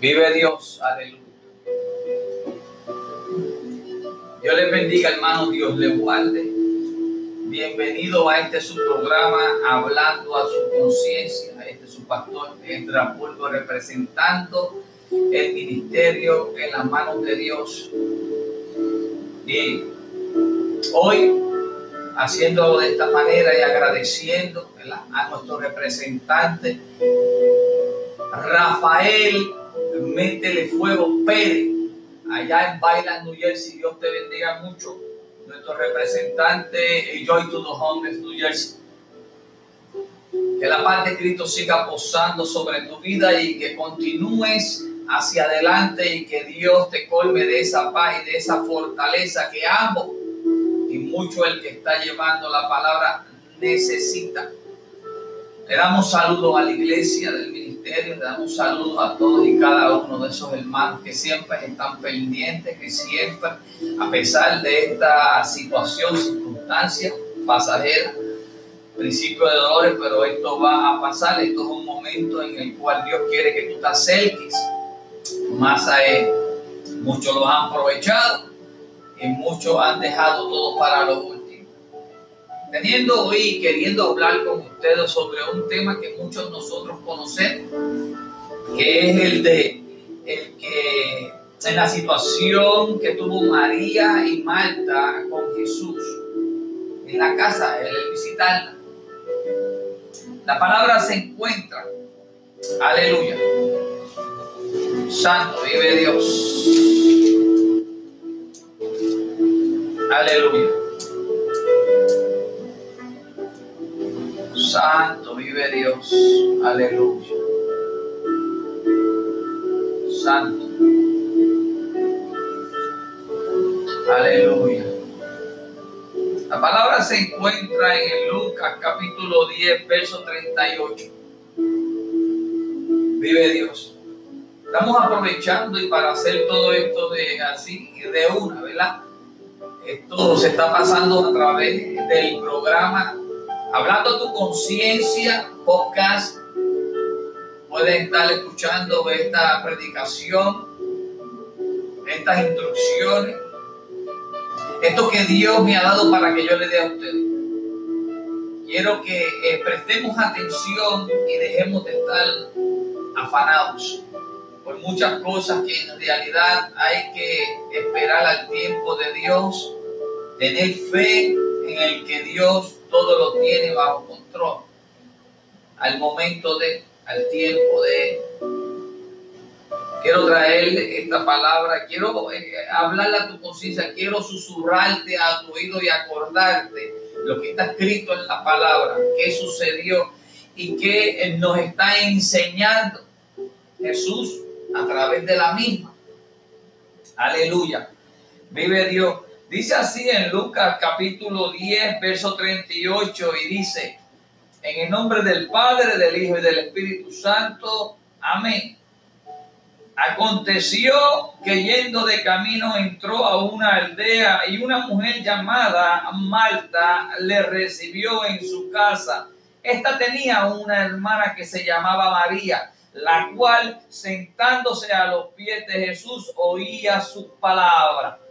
Vive Dios, aleluya. Dios les bendiga, hermano, Dios le guarde. Bienvenido a este su programa, hablando a su conciencia. Este es su pastor, Trapulgo, representando el ministerio en las manos de Dios. Y hoy, haciéndolo de esta manera y agradeciendo a nuestro representante, Rafael Métele Fuego Pérez, allá en Bailan, New Jersey. Dios te bendiga mucho. Nuestro representante, Joy to the Homeless, New Jersey. Que la paz de Cristo siga posando sobre tu vida y que continúes hacia adelante y que Dios te colme de esa paz y de esa fortaleza que ambos y mucho el que está llevando la palabra necesita. Le damos saludos a la iglesia del le damos saludos a todos y cada uno de esos hermanos que siempre están pendientes, que siempre, a pesar de esta situación, circunstancia pasajera, principio de dolores, pero esto va a pasar, esto es un momento en el cual Dios quiere que tú te acerques más a Él. Muchos lo han aprovechado y muchos han dejado todo para lo último teniendo hoy queriendo hablar con ustedes sobre un tema que muchos de nosotros conocemos, que es el de el que en la situación que tuvo María y Marta con Jesús en la casa, el visitarla. La palabra se encuentra, aleluya. Santo vive Dios. Aleluya. Santo vive Dios. Aleluya. Santo. Aleluya. La palabra se encuentra en Lucas capítulo 10, verso 38. Vive Dios. Estamos aprovechando y para hacer todo esto de así de una, ¿verdad? Esto se está pasando a través del programa Hablando tu conciencia, podcast, puedes estar escuchando esta predicación, estas instrucciones, esto que Dios me ha dado para que yo le dé a ustedes. Quiero que eh, prestemos atención y dejemos de estar afanados por muchas cosas que en realidad hay que esperar al tiempo de Dios, tener fe en el que Dios todo lo tiene bajo control. Al momento de, al tiempo de. Quiero traerle esta palabra, quiero eh, hablarle a tu conciencia, quiero susurrarte a tu oído y acordarte lo que está escrito en la palabra, qué sucedió y qué nos está enseñando Jesús a través de la misma. Aleluya. Vive Dios. Dice así en Lucas capítulo 10, verso 38 y dice, en el nombre del Padre, del Hijo y del Espíritu Santo, amén. Aconteció que yendo de camino entró a una aldea y una mujer llamada Marta le recibió en su casa. Esta tenía una hermana que se llamaba María, la cual sentándose a los pies de Jesús oía sus palabras.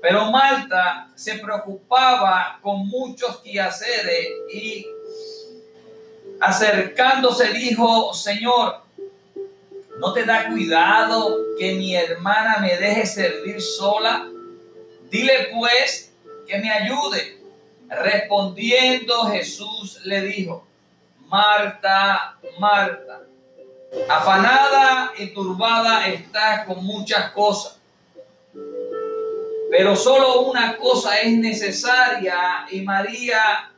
Pero Marta se preocupaba con muchos quehaceres y acercándose dijo, Señor, ¿no te da cuidado que mi hermana me deje servir sola? Dile pues que me ayude. Respondiendo Jesús le dijo, Marta, Marta, afanada y turbada está con muchas cosas pero solo una cosa es necesaria y María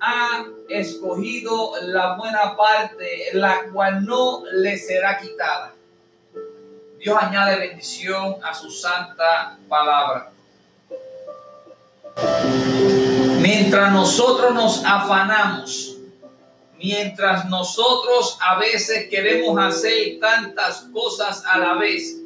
ha escogido la buena parte, la cual no le será quitada. Dios añade bendición a su santa palabra. Mientras nosotros nos afanamos, mientras nosotros a veces queremos hacer tantas cosas a la vez,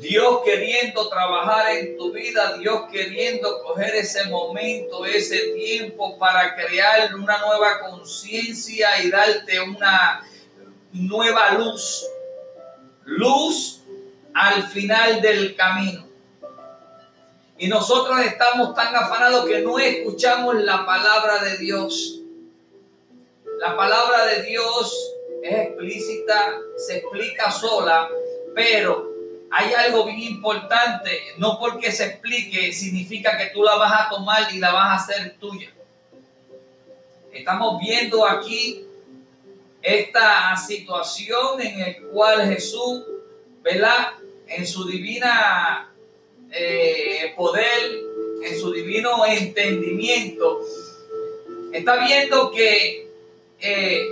Dios queriendo trabajar en tu vida, Dios queriendo coger ese momento, ese tiempo para crear una nueva conciencia y darte una nueva luz. luz al final del camino. Y nosotros estamos tan afanados que no escuchamos la palabra de Dios. La palabra de Dios es explícita, se explica sola, pero hay algo bien importante. No porque se explique significa que tú la vas a tomar y la vas a hacer tuya. Estamos viendo aquí esta situación en la cual Jesús, ¿verdad? En su divina eh, poder, en su divino entendimiento, está viendo que eh,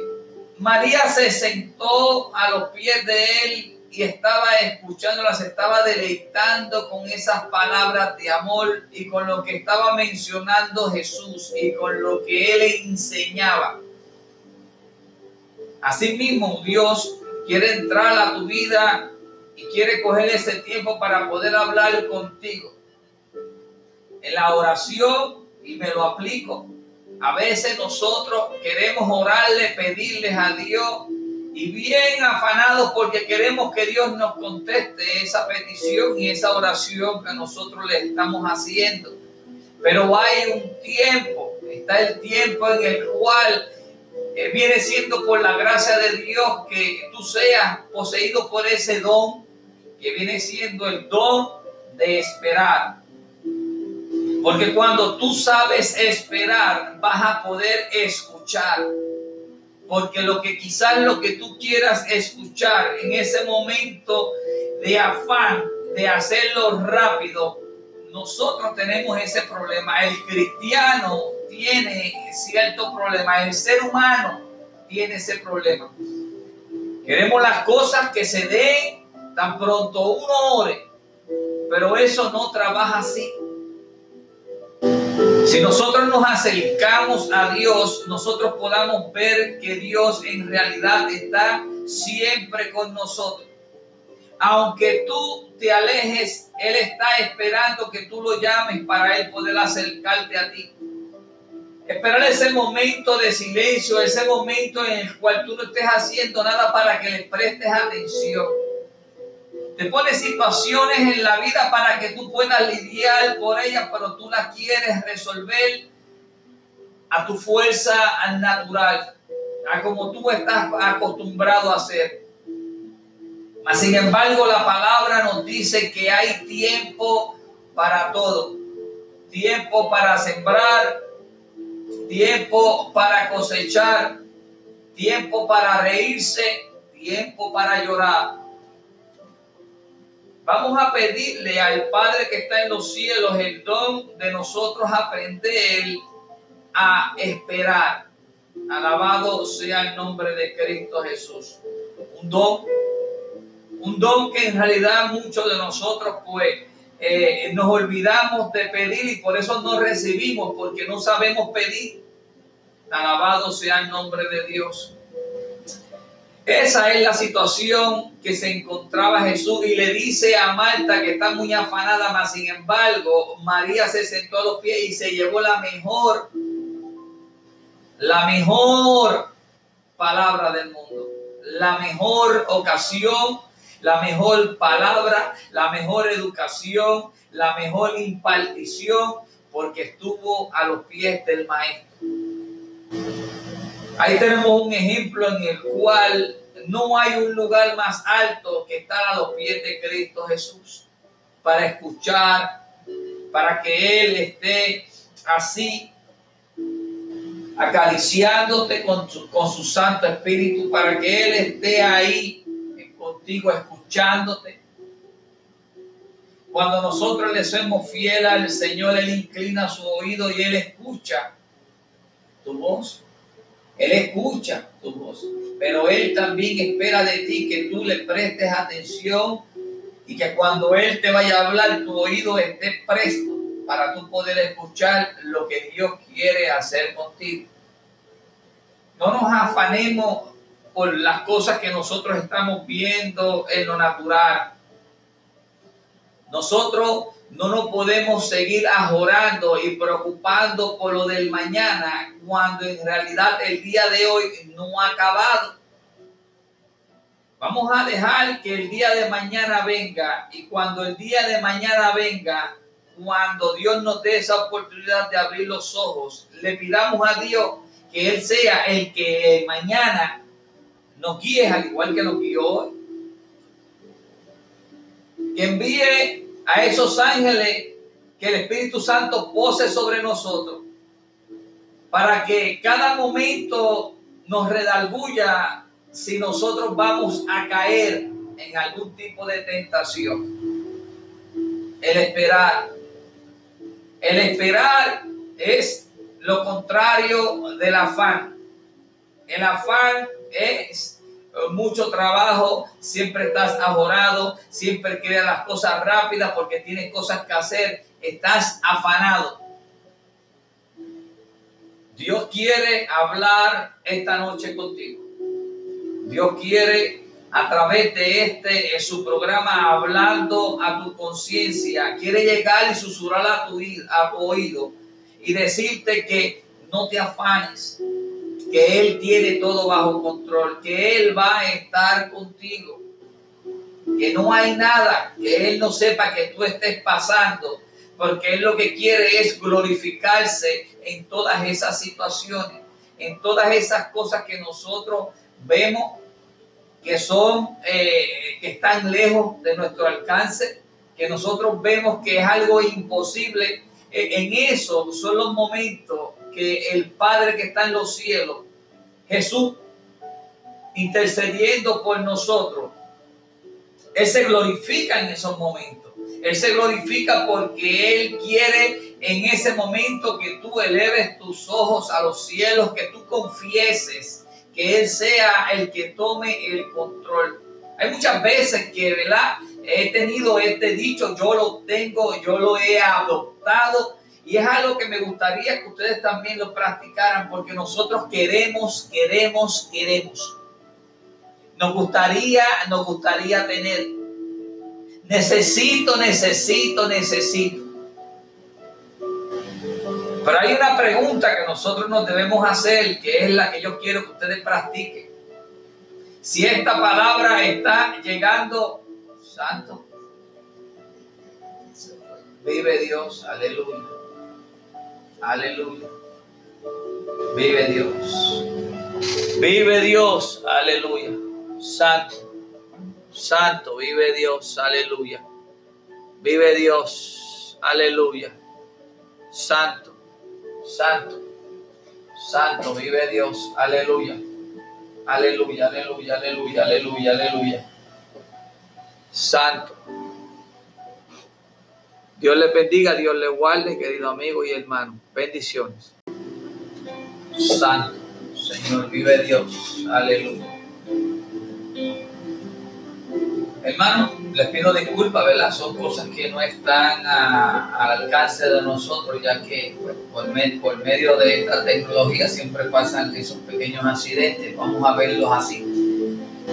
María se sentó a los pies de él y estaba escuchándolas, estaba deleitando con esas palabras de amor y con lo que estaba mencionando Jesús y con lo que él enseñaba. Asimismo, Dios quiere entrar a tu vida y quiere coger ese tiempo para poder hablar contigo. En la oración, y me lo aplico, a veces nosotros queremos orarle, pedirles a Dios y bien afanados porque queremos que Dios nos conteste esa petición y esa oración que nosotros le estamos haciendo. Pero hay un tiempo, está el tiempo en el cual eh, viene siendo por la gracia de Dios que tú seas poseído por ese don, que viene siendo el don de esperar. Porque cuando tú sabes esperar, vas a poder escuchar. Porque lo que quizás lo que tú quieras escuchar en ese momento de afán, de hacerlo rápido, nosotros tenemos ese problema. El cristiano tiene cierto problema. El ser humano tiene ese problema. Queremos las cosas que se den tan pronto uno ore. Pero eso no trabaja así. Si nosotros nos acercamos a Dios, nosotros podamos ver que Dios en realidad está siempre con nosotros. Aunque tú te alejes, Él está esperando que tú lo llames para Él poder acercarte a ti. Esperar ese momento de silencio, ese momento en el cual tú no estés haciendo nada para que le prestes atención te pone situaciones en la vida para que tú puedas lidiar por ellas, pero tú las quieres resolver a tu fuerza natural, a como tú estás acostumbrado a hacer. Mas, sin embargo, la palabra nos dice que hay tiempo para todo. Tiempo para sembrar, tiempo para cosechar, tiempo para reírse, tiempo para llorar Vamos a pedirle al Padre que está en los cielos el don de nosotros aprender a esperar. Alabado sea el nombre de Cristo Jesús. Un don, un don que en realidad muchos de nosotros pues eh, nos olvidamos de pedir y por eso no recibimos, porque no sabemos pedir. Alabado sea el nombre de Dios. Esa es la situación que se encontraba Jesús y le dice a Marta que está muy afanada, mas sin embargo María se sentó a los pies y se llevó la mejor, la mejor palabra del mundo, la mejor ocasión, la mejor palabra, la mejor educación, la mejor impartición, porque estuvo a los pies del maestro. Ahí tenemos un ejemplo en el cual no hay un lugar más alto que estar a los pies de Cristo Jesús para escuchar, para que Él esté así acariciándote con su, con su Santo Espíritu, para que Él esté ahí contigo escuchándote. Cuando nosotros le somos fieles al Señor, Él inclina su oído y Él escucha tu voz. Él escucha tu voz, pero Él también espera de ti que tú le prestes atención y que cuando Él te vaya a hablar, tu oído esté presto para tú poder escuchar lo que Dios quiere hacer contigo. No nos afanemos por las cosas que nosotros estamos viendo en lo natural. Nosotros no nos podemos seguir ajorando y preocupando por lo del mañana cuando en realidad el día de hoy no ha acabado. Vamos a dejar que el día de mañana venga y cuando el día de mañana venga, cuando Dios nos dé esa oportunidad de abrir los ojos, le pidamos a Dios que Él sea el que mañana nos guíe al igual que nos guió hoy. Que envíe a esos ángeles que el Espíritu Santo pose sobre nosotros para que cada momento nos redalguya si nosotros vamos a caer en algún tipo de tentación. El esperar. El esperar es lo contrario del afán. El afán es mucho trabajo, siempre estás ahorrado, siempre quieres las cosas rápidas porque tienes cosas que hacer, estás afanado. Dios quiere hablar esta noche contigo. Dios quiere a través de este en su programa hablando a tu conciencia, quiere llegar y susurrar tu, a tu oído y decirte que no te afanes, que Él tiene todo bajo control, que Él va a estar contigo, que no hay nada que Él no sepa que tú estés pasando, porque Él lo que quiere es glorificarse en todas esas situaciones, en todas esas cosas que nosotros vemos que son, eh, que están lejos de nuestro alcance, que nosotros vemos que es algo imposible. E, en eso son los momentos que el Padre que está en los cielos, Jesús, intercediendo por nosotros, Él se glorifica en esos momentos. Él se glorifica porque Él quiere en ese momento que tú eleves tus ojos a los cielos, que tú confieses, que Él sea el que tome el control. Hay muchas veces que, ¿verdad? He tenido este dicho, yo lo tengo, yo lo he adoptado y es algo que me gustaría que ustedes también lo practicaran porque nosotros queremos, queremos, queremos. Nos gustaría, nos gustaría tener Necesito, necesito, necesito. Pero hay una pregunta que nosotros nos debemos hacer, que es la que yo quiero que ustedes practiquen. Si esta palabra está llegando, santo, vive Dios, aleluya, aleluya, vive Dios, vive Dios, aleluya, santo. Santo, vive Dios, aleluya. Vive Dios, aleluya. Santo, santo, santo, vive Dios, aleluya. Aleluya, aleluya, aleluya, aleluya, aleluya. Santo. Dios les bendiga, Dios les guarde, querido amigo y hermano. Bendiciones. Santo, Señor, vive Dios. Aleluya. Hermano, les pido disculpas, ¿verdad? Son cosas que no están al alcance de nosotros, ya que pues, por, medio de esta tecnología siempre pasan esos pequeños accidentes. Vamos a verlos así.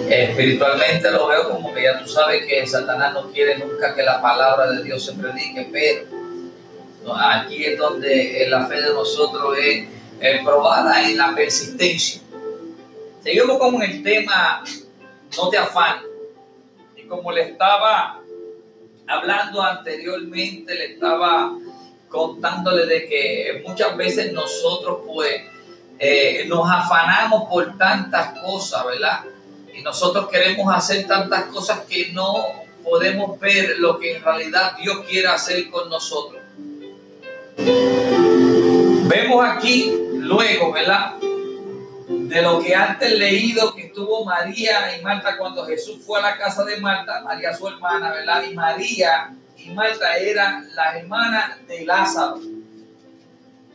Espiritualmente lo veo como que ya tú sabes que Satanás no quiere nunca que la palabra de Dios se predique, pero aquí es donde la fe de nosotros es, probada en la persistencia. Seguimos con el tema, no te afanes como le estaba hablando anteriormente, le estaba contándole de que muchas veces nosotros pues eh, nos afanamos por tantas cosas, ¿verdad? Y nosotros queremos hacer tantas cosas que no podemos ver lo que en realidad Dios quiere hacer con nosotros. Vemos aquí luego, ¿verdad? de lo que antes leído que estuvo María y Marta cuando Jesús fue a la casa de Marta, María su hermana, ¿verdad? Y María y Marta eran las hermanas de Lázaro.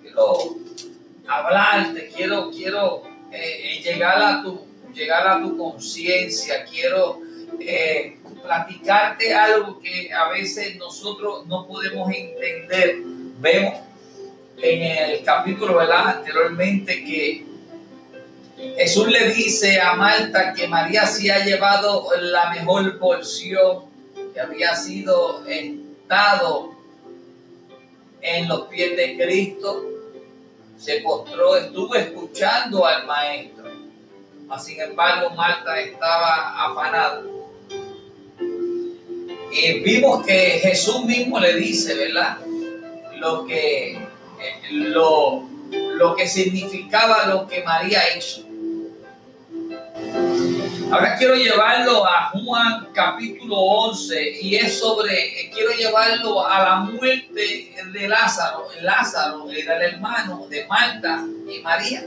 Quiero hablarte, quiero, quiero eh, eh, llegar a tu, llegar a tu conciencia, quiero eh, platicarte algo que a veces nosotros no podemos entender. Vemos en el capítulo, ¿verdad? Anteriormente que Jesús le dice a Marta que María se ha llevado la mejor porción, que había sido estado en los pies de Cristo, se postró, estuvo escuchando al maestro. Sin embargo Marta estaba afanada. Y vimos que Jesús mismo le dice, ¿verdad? Lo que, eh, lo, lo que significaba lo que María hizo. Ahora quiero llevarlo a Juan capítulo 11 y es sobre, quiero llevarlo a la muerte de Lázaro. Lázaro era el hermano de Marta y María.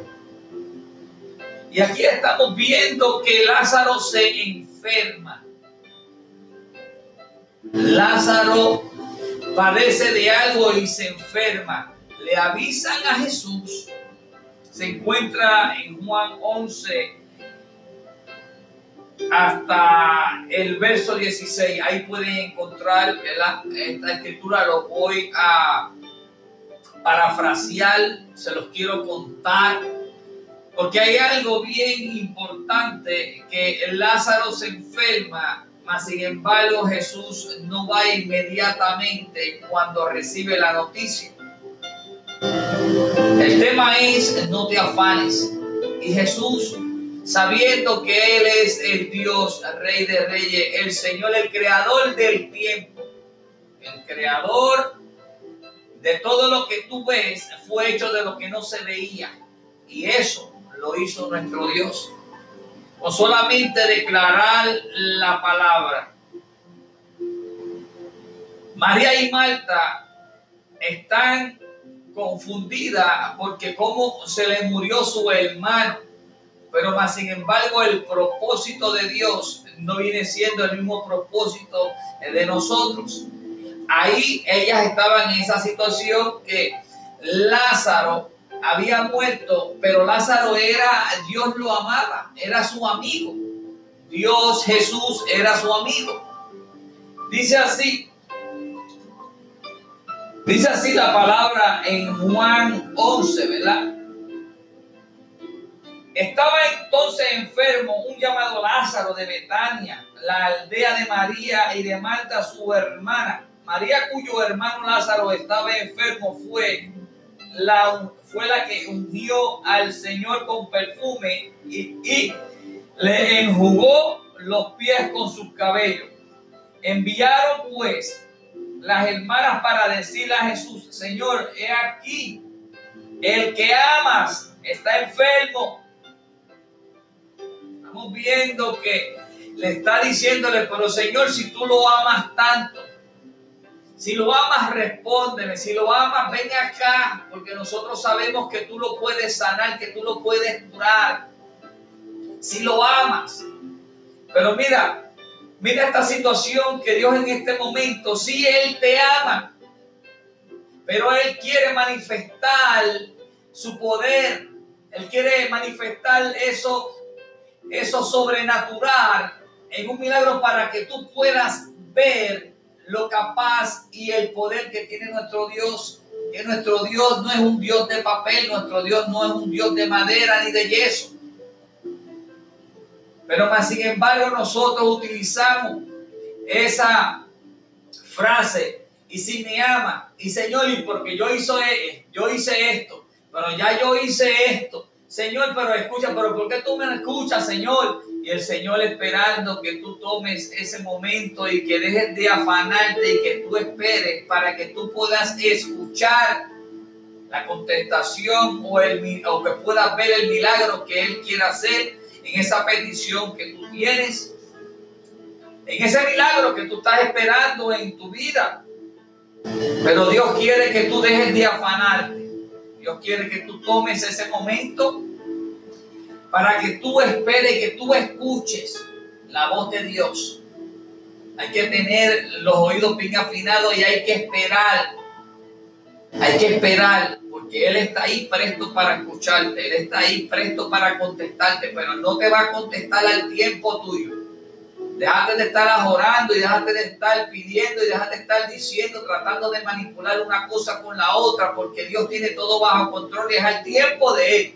Y aquí estamos viendo que Lázaro se enferma. Lázaro padece de algo y se enferma. Le avisan a Jesús. Se encuentra en Juan 11 hasta el verso 16. Ahí pueden encontrar esta escritura. Lo voy a parafrasear, se los quiero contar. Porque hay algo bien importante que Lázaro se enferma, mas sin embargo Jesús no va inmediatamente cuando recibe la noticia. El tema es no te afanes. Y Jesús sabiendo que Él es el Dios, Rey de Reyes, el Señor, el Creador del tiempo, el Creador de todo lo que tú ves, fue hecho de lo que no se veía. Y eso lo hizo nuestro Dios. O solamente declarar la palabra. María y Marta están confundidas porque como se le murió su hermano pero más sin embargo el propósito de Dios no viene siendo el mismo propósito de nosotros. Ahí ellas estaban en esa situación que Lázaro había muerto, pero Lázaro era, Dios lo amaba, era su amigo. Dios Jesús era su amigo. Dice así, dice así la palabra en Juan 11, ¿verdad? Estaba entonces enfermo un llamado Lázaro de Betania, la aldea de María y de Marta, su hermana. María, cuyo hermano Lázaro estaba enfermo, fue la, fue la que ungió al Señor con perfume y, le enjugó los pies con sus cabellos. Enviaron pues las hermanas para decirle a Jesús, Señor, he aquí, el que amas está enfermo viendo que le está diciéndole, pero Señor, si tú lo amas tanto, si lo amas, respóndeme. Si lo amas, ven acá, porque nosotros sabemos que tú lo puedes sanar, que tú lo puedes curar. Si lo amas. Pero mira, mira esta situación que Dios en este momento, si Él te ama, pero Él quiere manifestar su poder. Él quiere manifestar eso eso sobrenatural en un milagro para que tú puedas ver lo capaz y el poder que tiene nuestro Dios. Que nuestro Dios no es un Dios de papel, nuestro Dios no es un Dios de madera ni de yeso. Pero más sin embargo nosotros utilizamos esa frase y si me ama y Señor y porque yo hice yo hice esto, pero ya yo hice esto, Señor, pero escucha, pero ¿por qué tú me escuchas, Señor? Y el Señor esperando que tú tomes ese momento y que dejes de afanarte y que tú esperes para que tú puedas escuchar la contestación o, el, o que puedas ver el milagro que Él quiere hacer en esa petición que tú tienes, en ese milagro que tú estás esperando en tu vida. Pero Dios quiere que tú dejes de afanarte. Dios quiere que tú tomes ese momento para que tú esperes, que tú escuches la voz de Dios. Hay que tener los oídos bien afinados y hay que esperar. Hay que esperar porque Él está ahí presto para escucharte. Él está ahí presto para contestarte, pero no te va a contestar al tiempo tuyo. Déjate de estar orando y déjate de estar pidiendo y déjate de estar diciendo, tratando de manipular una cosa con la otra, porque Dios tiene todo bajo control y es al tiempo de Él.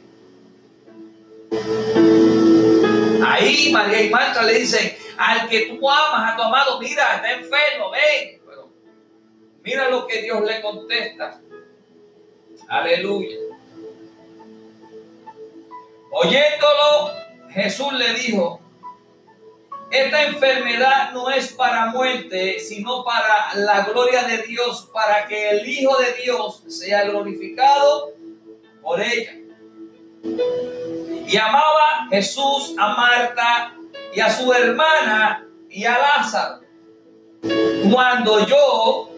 Ahí María y Marta le dicen, al que tú amas, a tu amado, mira, está enfermo, ven. Mira lo que Dios le contesta. Aleluya. Oyéndolo, Jesús le dijo, esta enfermedad no es para muerte, sino para la gloria de Dios, para que el Hijo de Dios sea glorificado por ella. Y amaba Jesús a Marta y a su hermana y a Lázaro. Cuando yo,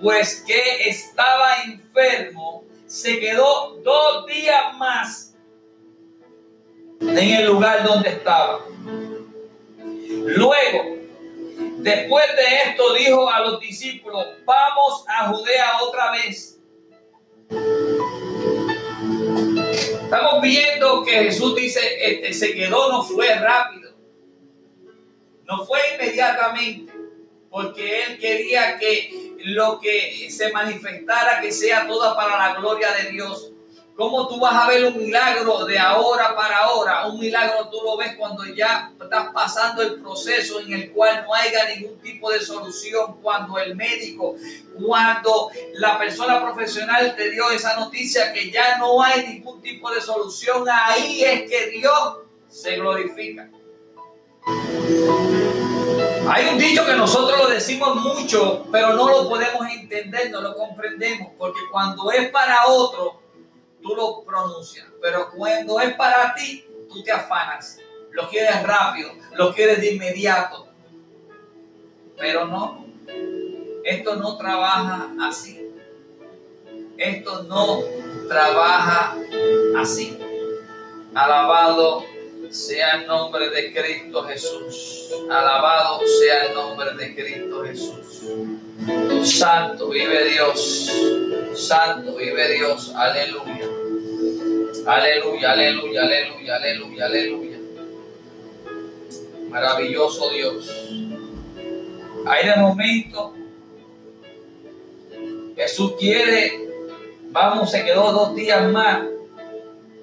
pues que estaba enfermo, se quedó dos días más en el lugar donde estaba. Luego, después de esto, dijo a los discípulos, vamos a Judea otra vez. Estamos viendo que Jesús dice, este, se quedó, no fue rápido. No fue inmediatamente, porque Él quería que lo que se manifestara, que sea toda para la gloria de Dios. ¿Cómo tú vas a ver un milagro de ahora para ahora? Un milagro tú lo ves cuando ya estás pasando el proceso en el cual no haya ningún tipo de solución, cuando el médico, cuando la persona profesional te dio esa noticia que ya no hay ningún tipo de solución, ahí es que Dios se glorifica. Hay un dicho que nosotros lo decimos mucho, pero no lo podemos entender, no lo comprendemos, porque cuando es para otro, tú lo pronuncias, pero cuando es para ti, tú te afanas, lo quieres rápido, lo quieres de inmediato. Pero no, esto no trabaja así. Esto no trabaja así. Alabado sea el nombre de Cristo Jesús. Alabado sea el nombre de Cristo Jesús. Santo vive Dios. Santo vive Dios. Aleluya. Aleluya, aleluya, aleluya, aleluya, aleluya. Maravilloso Dios. Hay de momento Jesús quiere, vamos, se quedó dos días más,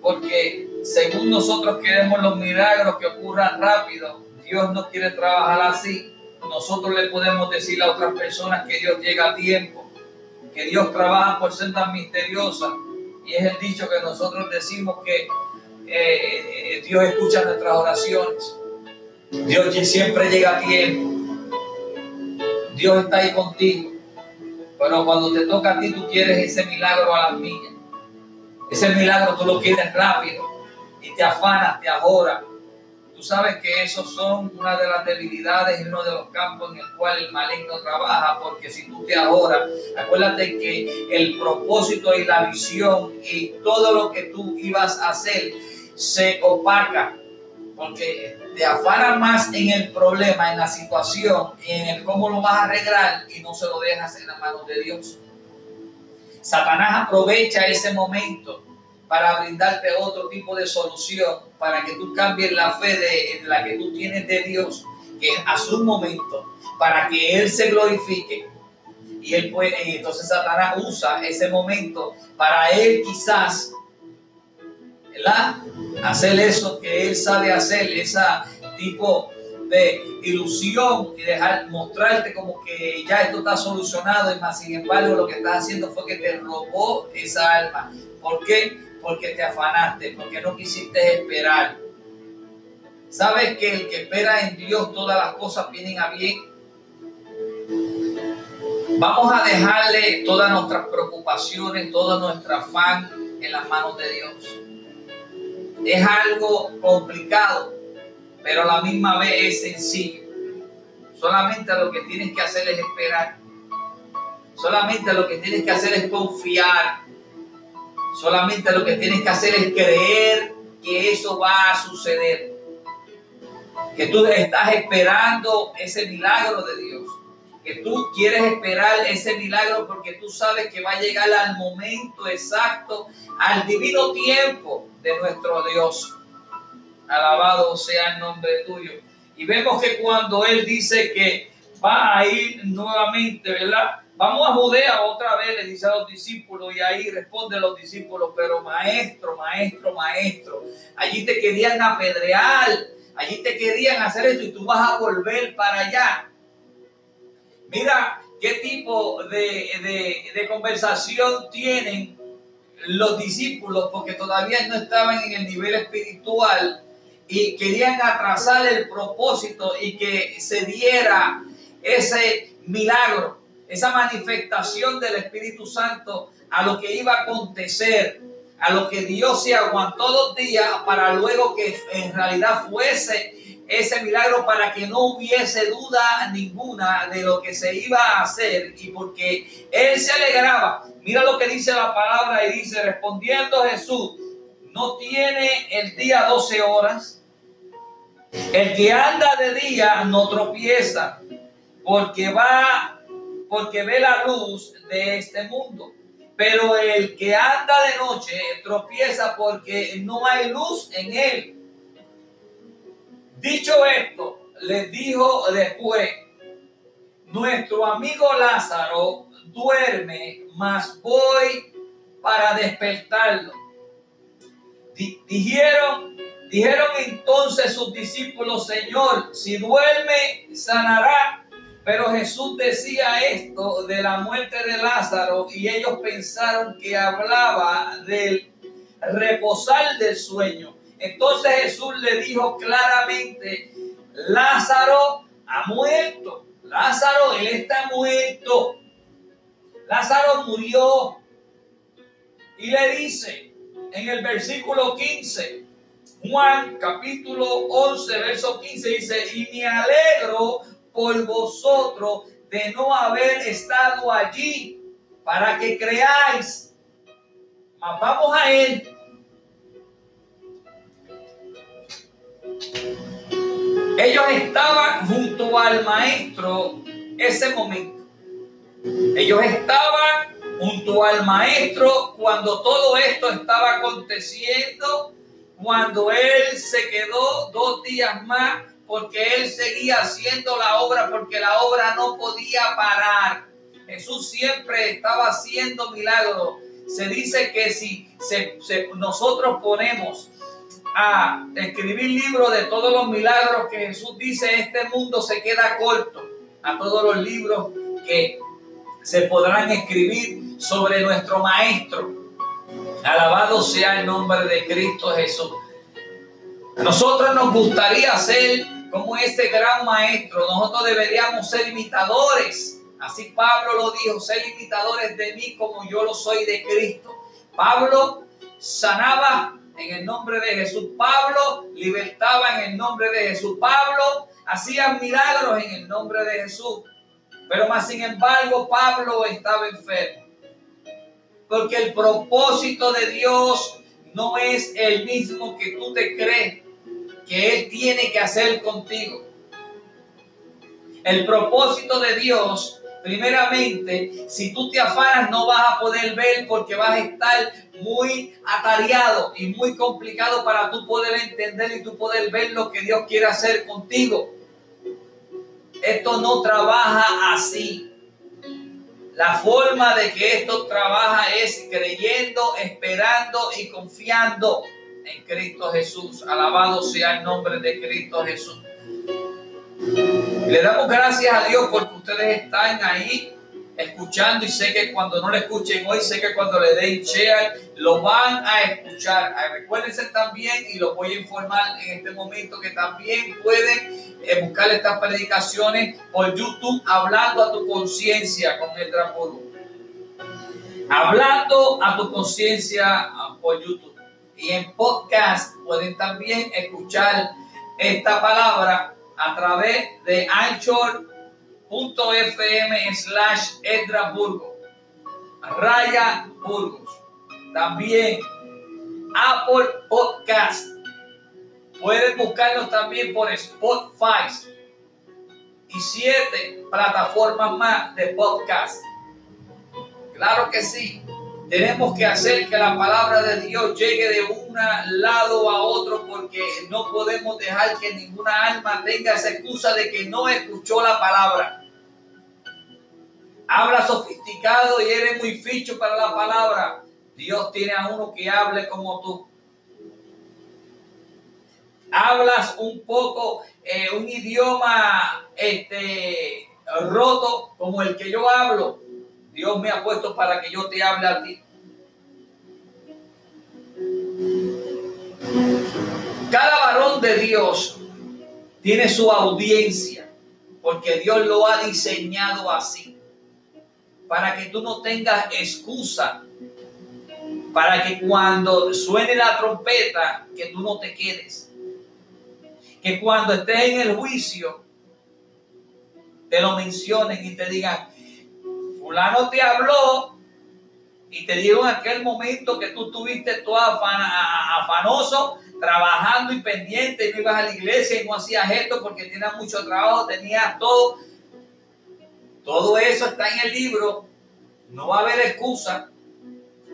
porque según nosotros queremos los milagros que ocurran rápido, Dios no quiere trabajar así. Nosotros le podemos decir a otras personas que Dios llega a tiempo, que Dios trabaja por sendas misteriosas. Y es el dicho que nosotros decimos que eh, eh, Dios escucha nuestras oraciones. Dios siempre llega a tiempo. Dios está ahí contigo. Pero cuando te toca a ti, tú quieres ese milagro a las millas. Ese milagro tú lo quieres rápido y te afanas, te ahora. Tú sabes que esos son una de las debilidades y uno de los campos en el cual el maligno trabaja, porque si tú te ahoras, acuérdate que el propósito y la visión y todo lo que tú ibas a hacer se opaca, porque te afana más en el problema, en la situación, en el cómo lo vas a arreglar y no se lo dejas en las manos de Dios. Satanás aprovecha ese momento para brindarte otro tipo de solución, para que tú cambies la fe de la que tú tienes de Dios, que a su momento, para que Él se glorifique. Y él puede, entonces Satanás usa ese momento para él quizás hacer eso que él sabe hacer, esa tipo de ilusión y dejar mostrarte como que ya esto está solucionado y más sin embargo lo que estás haciendo fue que te robó esa alma. ¿Por qué? Porque te afanaste, porque no quisiste esperar. ¿Sabes que el que espera en Dios todas las cosas vienen a bien? Vamos a dejarle todas nuestras preocupaciones, toda nuestra afán en las manos de Dios. Es algo complicado, pero a la misma vez es sencillo. Solamente lo que tienes que hacer es esperar. Solamente lo que tienes que hacer es confiar Solamente lo que tienes que hacer es creer que eso va a suceder. Que tú estás esperando ese milagro de Dios. Que tú quieres esperar ese milagro porque tú sabes que va a llegar al momento exacto, al divino tiempo de nuestro Dios. Alabado sea el nombre tuyo. Y vemos que cuando Él dice que va a ir nuevamente, ¿verdad? Vamos a Judea otra vez, le dice a los discípulos, y ahí responde a los discípulos, pero maestro, maestro, maestro, allí te querían apedrear, allí te querían hacer esto y tú vas a volver para allá. Mira qué tipo de, de conversación tienen los discípulos, porque todavía no estaban en el nivel espiritual y querían atrasar el propósito y que se diera ese milagro, esa manifestación del Espíritu Santo a lo que iba a acontecer, a lo que Dios se aguantó dos días para luego que en realidad fuese ese milagro para que no hubiese duda ninguna de lo que se iba a hacer y porque él se alegraba. Mira lo que dice la palabra y dice, respondiendo Jesús, no tiene el día 12 horas. El que anda de día no tropieza porque va, porque ve la luz de este mundo. Pero el que anda de noche tropieza porque no hay luz en él. Dicho esto, les dijo después, nuestro amigo Lázaro duerme, mas voy para despertarlo. Dijeron, dijeron entonces sus discípulos, Señor, si duerme, sanará. Pero Jesús decía esto de la muerte de Lázaro y ellos pensaron que hablaba del reposar del sueño. Entonces Jesús le dijo claramente, Lázaro ha muerto. Lázaro, él está muerto. Lázaro murió. Y le dice en el versículo 15, Juan capítulo 11, verso 15, dice, y me alegro por vosotros de no haber estado allí para que creáis. Vamos a él Ellos estaban junto al maestro ese momento. Ellos estaban junto al maestro cuando todo esto estaba aconteciendo, cuando él se quedó dos días más porque él seguía haciendo la obra porque la obra no podía parar. Jesús siempre estaba haciendo milagros. Se dice que si nosotros ponemos a escribir libros de todos los milagros que Jesús dice, este mundo se queda corto a todos los libros que se podrán escribir sobre nuestro Maestro. Alabado sea el nombre de Cristo Jesús. Nosotros nos gustaría ser como ese gran Maestro. Nosotros deberíamos ser imitadores. Así Pablo lo dijo, ser imitadores de mí como yo lo soy de Cristo. Pablo sanaba en el nombre de Jesús. Pablo libertaba en el nombre de Jesús. Pablo hacía milagros en el nombre de Jesús. Pero más sin embargo, Pablo estaba enfermo. Porque el propósito de Dios no es el mismo que tú te crees que Él tiene que hacer contigo. El propósito de Dios Primeramente, si tú te afanas no vas a poder ver porque vas a estar muy atareado y muy complicado para tú poder entender y tú poder ver lo que Dios quiere hacer contigo. Esto no trabaja así. La forma de que esto trabaja es creyendo, esperando y confiando en Cristo Jesús. Alabado sea el nombre de Cristo Jesús. Le damos gracias a Dios porque ustedes están ahí escuchando y sé que cuando no le escuchen hoy, sé que cuando le den share, lo van a escuchar. Ah, recuérdense también, y los voy a informar en este momento, que también pueden eh, buscar estas predicaciones por YouTube, hablando a tu conciencia con el Drapolo. Hablando a tu conciencia ah, por YouTube. Y en podcast pueden también escuchar esta palabra a través de anchor.fm slash Burgos, Raya Burgos. También Apple Podcast. Pueden buscarnos también por Spotify y siete plataformas más de podcast. Claro que sí. Tenemos que hacer que la palabra de Dios llegue de un lado a otro porque no podemos dejar que ninguna alma tenga esa excusa de que no escuchó la palabra. Habla sofisticado y eres muy ficho para la palabra. Dios tiene a uno que hable como tú. Hablas un poco eh, un idioma este, roto como el que yo hablo Dios me ha puesto para que yo te hable a ti. Cada varón de Dios tiene su audiencia, porque Dios lo ha diseñado así, para que tú no tengas excusa, para que cuando suene la trompeta, que tú no te quedes, que cuando estés en el juicio, te lo mencionen y te digan, fulano te habló y te dijo en aquel momento que tú estuviste todo afanoso trabajando y pendiente, y no ibas a la iglesia y no hacías esto porque tenías mucho trabajo, tenías todo. Todo eso está en el libro, no va a haber excusa.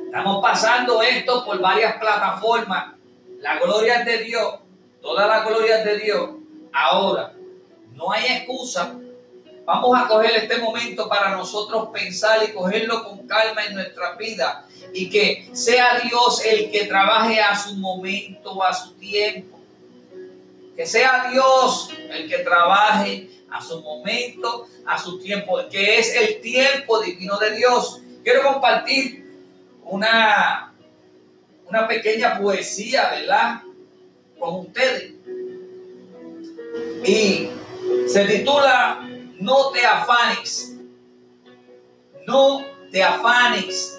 Estamos pasando esto por varias plataformas. La gloria de Dios, toda la gloria de Dios. Ahora, no hay excusa. Vamos a coger este momento para nosotros pensar y cogerlo con calma en nuestra vida y que sea Dios el que trabaje a su momento, a su tiempo. Que sea Dios el que trabaje a su momento, a su tiempo, que es el tiempo divino de Dios. Quiero compartir una, una pequeña poesía, ¿verdad? Con ustedes. Y se titula No te afanes. No te afanes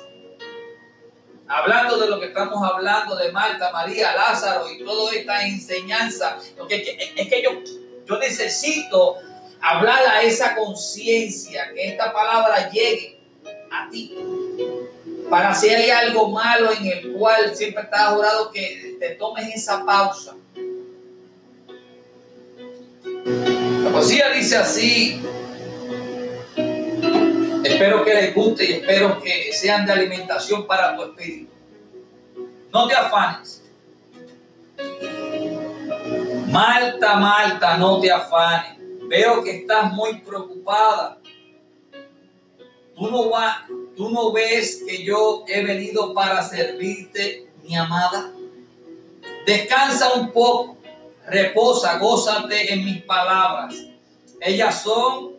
hablando de lo que estamos hablando de Marta, María, Lázaro y toda esta enseñanza, es que yo, yo necesito hablar a esa conciencia, que esta palabra llegue a ti. Para si hay algo malo en el cual siempre estás jurado que te tomes esa pausa. Poesía dice así, Espero que les guste y espero que sean de alimentación para tu espíritu. No te afanes. Marta, Marta, no te afanes. Veo que estás muy preocupada. Tú no, va, tú no ves que yo he venido para servirte, mi amada. Descansa un poco, reposa, gózate en mis palabras. Ellas son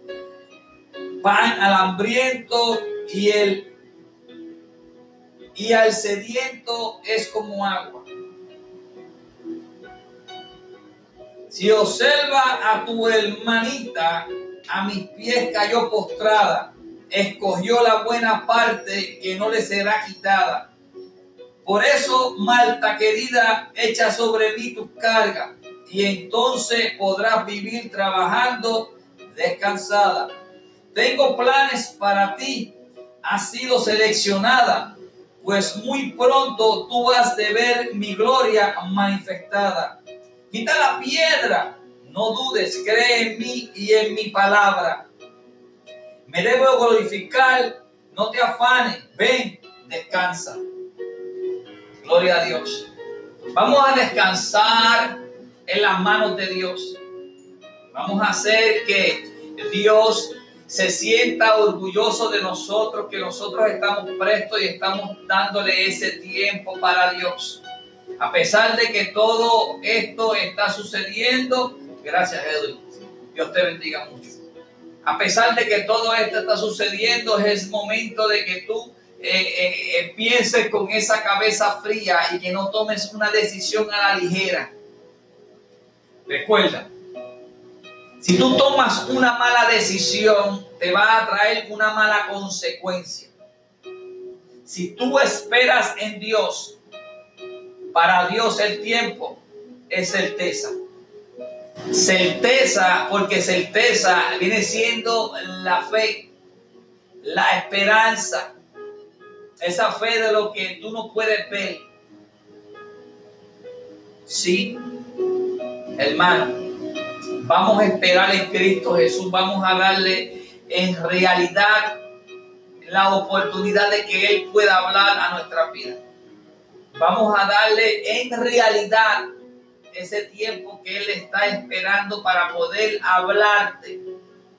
pan al hambriento y el y al sediento es como agua. Si observa a tu hermanita, a mis pies cayó postrada, escogió la buena parte que no le será quitada. Por eso, Malta querida, echa sobre mí tus cargas, y entonces podrás vivir trabajando descansada. Tengo planes para ti. Has sido seleccionada, pues muy pronto tú has de ver mi gloria manifestada. Quita la piedra, no dudes, cree en mí y en mi palabra. Me debo glorificar, no te afanes, ven, descansa. Gloria a Dios. Vamos a descansar en las manos de Dios. Vamos a hacer que Dios se sienta orgulloso de nosotros, que nosotros estamos prestos y estamos dándole ese tiempo para Dios. A pesar de que todo esto está sucediendo, gracias Edwin, Dios te bendiga mucho. A pesar de que todo esto está sucediendo, es momento de que tú eh, eh, pienses con esa cabeza fría y que no tomes una decisión a la ligera. Recuerda, si tú tomas una mala decisión, te va a traer una mala consecuencia. Si tú esperas en Dios, para Dios el tiempo es certeza. Certeza, porque certeza viene siendo la fe, la esperanza, esa fe de lo que tú no puedes ver. Sí, hermano Vamos a esperar en Cristo Jesús. Vamos a darle en realidad la oportunidad de que Él pueda hablar a nuestra vida. Vamos a darle en realidad ese tiempo que Él está esperando para poder hablarte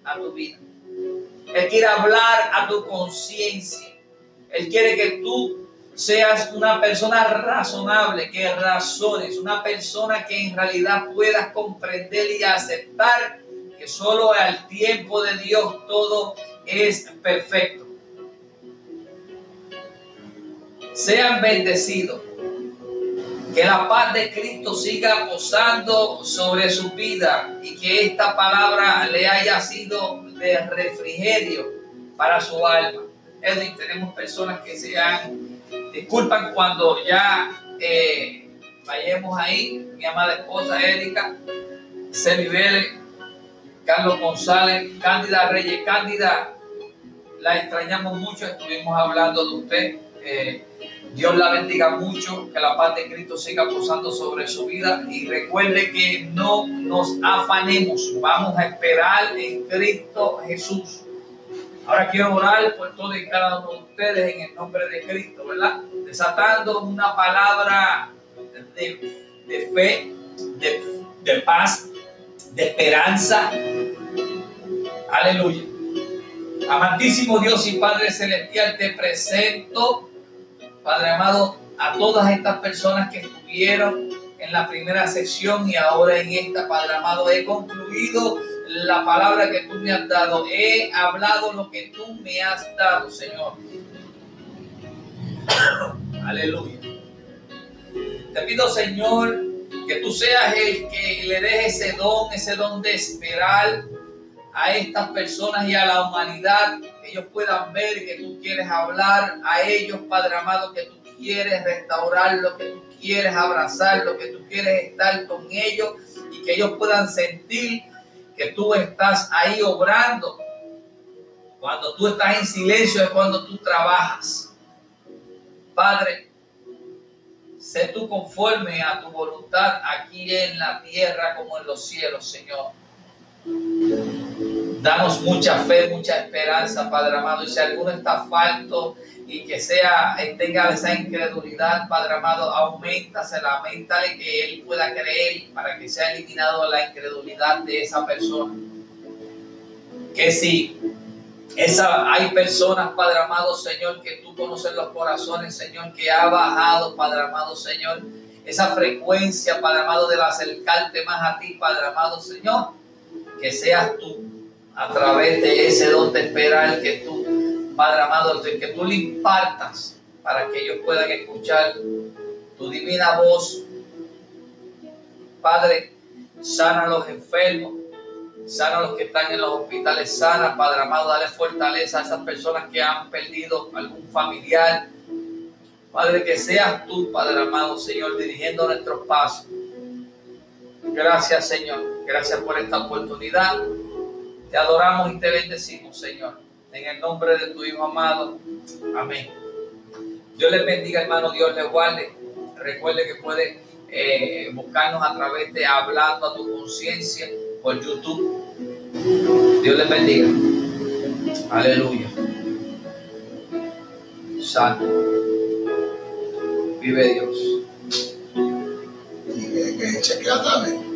a tu vida. Él quiere hablar a tu conciencia. Él quiere que tú seas una persona razonable, que razones, una persona que en realidad puedas comprender y aceptar que solo al tiempo de Dios todo es perfecto. Sean bendecidos. Que la paz de Cristo siga posando sobre su vida y que esta palabra le haya sido de refrigerio para su alma. Tenemos personas que se han, disculpan cuando ya eh, vayamos ahí, mi amada esposa Erika, Celi Carlos González, Cándida Reyes, Cándida, la extrañamos mucho, estuvimos hablando de usted. Eh, Dios la bendiga mucho, que la paz de Cristo siga posando sobre su vida. Y recuerde que no nos afanemos, vamos a esperar en Cristo Jesús. Ahora quiero orar por todo y cada uno de ustedes en el nombre de Cristo, ¿verdad? Desatando una palabra de, fe, de, de paz, de esperanza. Aleluya. Amantísimo Dios y Padre Celestial, te presento, Padre amado, a todas estas personas que estuvieron en la primera sección y ahora en esta, Padre amado, he concluido la palabra que tú me has dado. He hablado lo que tú me has dado, Señor. Aleluya. Te pido, Señor, que tú seas el que le deje ese don, ese don de esperar a estas personas y a la humanidad, que ellos puedan ver que tú quieres hablar a ellos, Padre amado, que tú quieres restaurar, lo que tú quieres abrazar, lo que tú quieres estar con ellos y que ellos puedan sentir que tú estás ahí obrando. Cuando tú estás en silencio es cuando tú trabajas. Padre, sé tú conforme a tu voluntad aquí en la tierra como en los cielos, Señor. Danos mucha fe, mucha esperanza, Padre amado. Y si alguno está falto y que sea, eh, tenga esa incredulidad, Padre amado, aumenta, se lamentale que él pueda creer para que sea eliminado la incredulidad de esa persona. Que si esa, hay personas, Padre amado, Señor, que tú conoces los corazones, Señor, que ha bajado, Padre amado, Señor, esa frecuencia, Padre amado, de acercarte más a ti, Padre amado, Señor, que seas tú a través de ese don de esperar que tú, Padre amado, que tú le impartas para que ellos puedan escuchar tu divina voz. Padre, sana a los enfermos, sana a los que están en los hospitales, sana, Padre amado, dale fortaleza a esas personas que han perdido algún familiar. Padre, que seas tú, Padre amado, Señor, dirigiendo nuestros pasos. Gracias, Señor. Gracias por esta oportunidad. Te adoramos y te bendecimos, Señor. En el nombre de tu Hijo amado. Amén. Dios les bendiga, hermano. Dios les guarde. Recuerde que puede eh, buscarnos a través de Hablando a tu conciencia por YouTube. Dios les bendiga. Aleluya. Santo. Vive Dios. Y que, que chequea también.